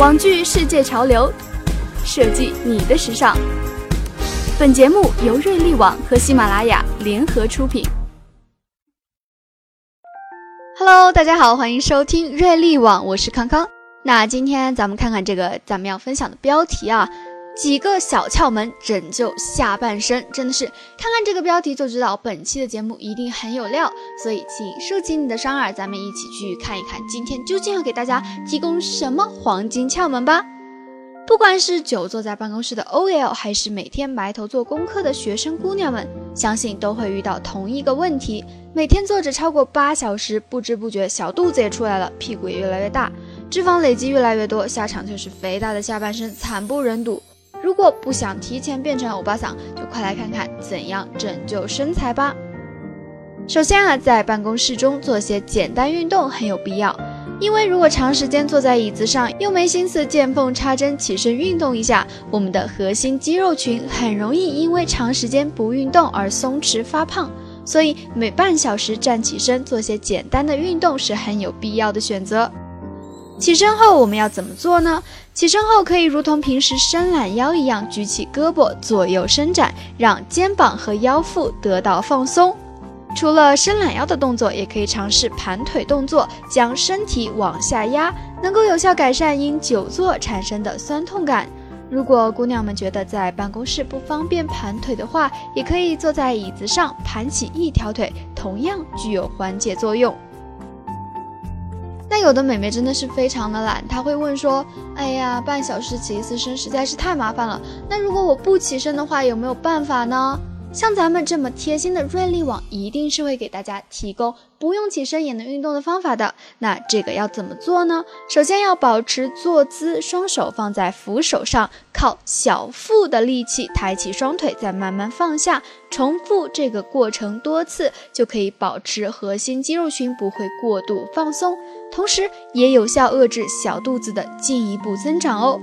网剧世界潮流，设计你的时尚。本节目由瑞丽网和喜马拉雅联合出品。Hello，大家好，欢迎收听瑞丽网，我是康康。那今天咱们看看这个咱们要分享的标题啊。几个小窍门拯救下半身，真的是看看这个标题就知道本期的节目一定很有料，所以请竖起你的双耳，咱们一起去看一看今天究竟要给大家提供什么黄金窍门吧。不管是久坐在办公室的 OL，还是每天埋头做功课的学生姑娘们，相信都会遇到同一个问题：每天坐着超过八小时，不知不觉小肚子也出来了，屁股也越来越大，脂肪累积越来越多，下场就是肥大的下半身，惨不忍睹。如果不想提前变成欧巴桑，就快来看看怎样拯救身材吧。首先啊，在办公室中做些简单运动很有必要，因为如果长时间坐在椅子上，又没心思见缝插针起身运动一下，我们的核心肌肉群很容易因为长时间不运动而松弛发胖。所以每半小时站起身做些简单的运动是很有必要的选择。起身后我们要怎么做呢？起身后可以如同平时伸懒腰一样，举起胳膊左右伸展，让肩膀和腰腹得到放松。除了伸懒腰的动作，也可以尝试盘腿动作，将身体往下压，能够有效改善因久坐产生的酸痛感。如果姑娘们觉得在办公室不方便盘腿的话，也可以坐在椅子上盘起一条腿，同样具有缓解作用。那有的美眉真的是非常的懒，她会问说：“哎呀，半小时起一次身实在是太麻烦了。那如果我不起身的话，有没有办法呢？”像咱们这么贴心的瑞丽网，一定是会给大家提供不用起身也能运动的方法的。那这个要怎么做呢？首先要保持坐姿，双手放在扶手上，靠小腹的力气抬起双腿，再慢慢放下，重复这个过程多次，就可以保持核心肌肉群不会过度放松，同时也有效遏制小肚子的进一步增长哦。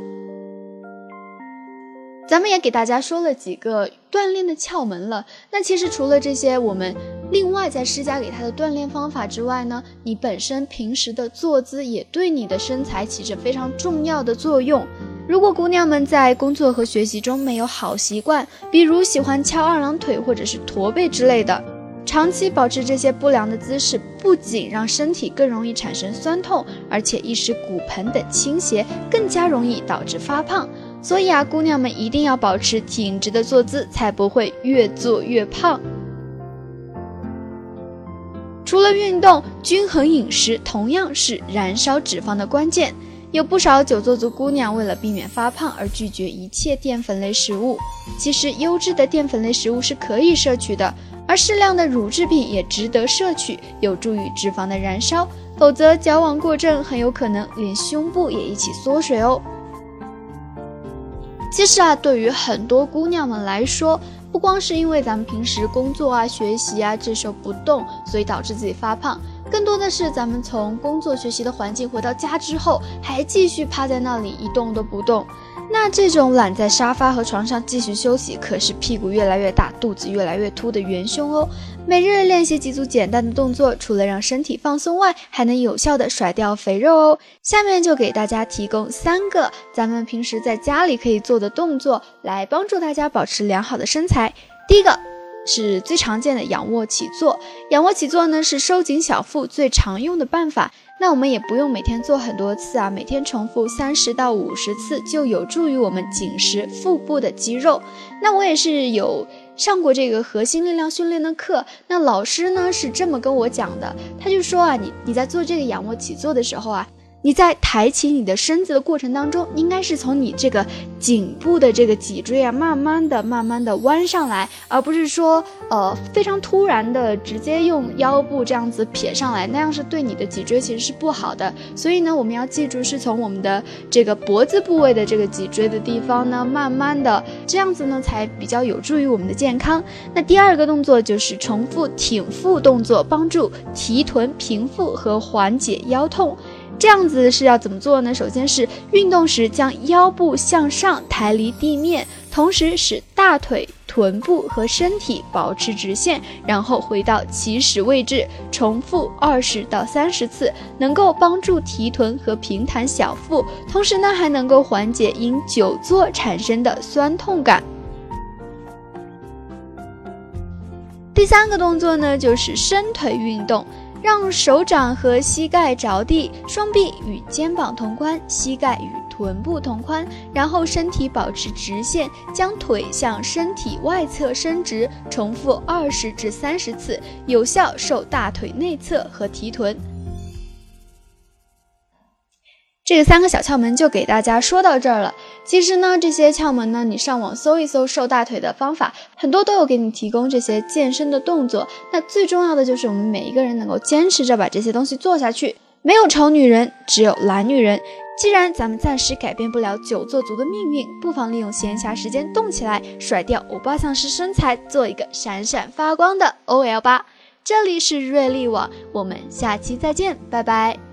咱们也给大家说了几个锻炼的窍门了。那其实除了这些，我们另外再施加给他的锻炼方法之外呢，你本身平时的坐姿也对你的身材起着非常重要的作用。如果姑娘们在工作和学习中没有好习惯，比如喜欢翘二郎腿或者是驼背之类的，长期保持这些不良的姿势，不仅让身体更容易产生酸痛，而且易使骨盆等倾斜，更加容易导致发胖。所以啊，姑娘们一定要保持挺直的坐姿，才不会越坐越胖。除了运动，均衡饮食同样是燃烧脂肪的关键。有不少久坐族姑娘为了避免发胖而拒绝一切淀粉类食物。其实，优质的淀粉类食物是可以摄取的，而适量的乳制品也值得摄取，有助于脂肪的燃烧。否则，矫枉过正，很有可能连胸部也一起缩水哦。其实啊，对于很多姑娘们来说，不光是因为咱们平时工作啊、学习啊这时候不动，所以导致自己发胖，更多的是咱们从工作学习的环境回到家之后，还继续趴在那里一动都不动。那这种懒在沙发和床上继续休息，可是屁股越来越大、肚子越来越凸的元凶哦。每日练习几组简单的动作，除了让身体放松外，还能有效的甩掉肥肉哦。下面就给大家提供三个咱们平时在家里可以做的动作，来帮助大家保持良好的身材。第一个是最常见的仰卧起坐，仰卧起坐呢是收紧小腹最常用的办法。那我们也不用每天做很多次啊，每天重复三十到五十次就有助于我们紧实腹部的肌肉。那我也是有上过这个核心力量训练的课，那老师呢是这么跟我讲的，他就说啊，你你在做这个仰卧起坐的时候啊。你在抬起你的身子的过程当中，应该是从你这个颈部的这个脊椎啊，慢慢的、慢慢的弯上来，而不是说呃非常突然的直接用腰部这样子撇上来，那样是对你的脊椎其实是不好的。所以呢，我们要记住是从我们的这个脖子部位的这个脊椎的地方呢，慢慢的这样子呢，才比较有助于我们的健康。那第二个动作就是重复挺腹动作，帮助提臀平腹和缓解腰痛。这样子是要怎么做呢？首先是运动时将腰部向上抬离地面，同时使大腿、臀部和身体保持直线，然后回到起始位置，重复二十到三十次，能够帮助提臀和平坦小腹，同时呢还能够缓解因久坐产生的酸痛感。第三个动作呢就是伸腿运动。让手掌和膝盖着地，双臂与肩膀同宽，膝盖与臀部同宽，然后身体保持直线，将腿向身体外侧伸直，重复二十至三十次，有效瘦大腿内侧和提臀。这个三个小窍门就给大家说到这儿了。其实呢，这些窍门呢，你上网搜一搜瘦大腿的方法，很多都有给你提供这些健身的动作。那最重要的就是我们每一个人能够坚持着把这些东西做下去。没有丑女人，只有懒女人。既然咱们暂时改变不了久坐族的命运，不妨利用闲暇时间动起来，甩掉欧巴桑式身材，做一个闪闪发光的 OL 吧。这里是瑞丽网，我们下期再见，拜拜。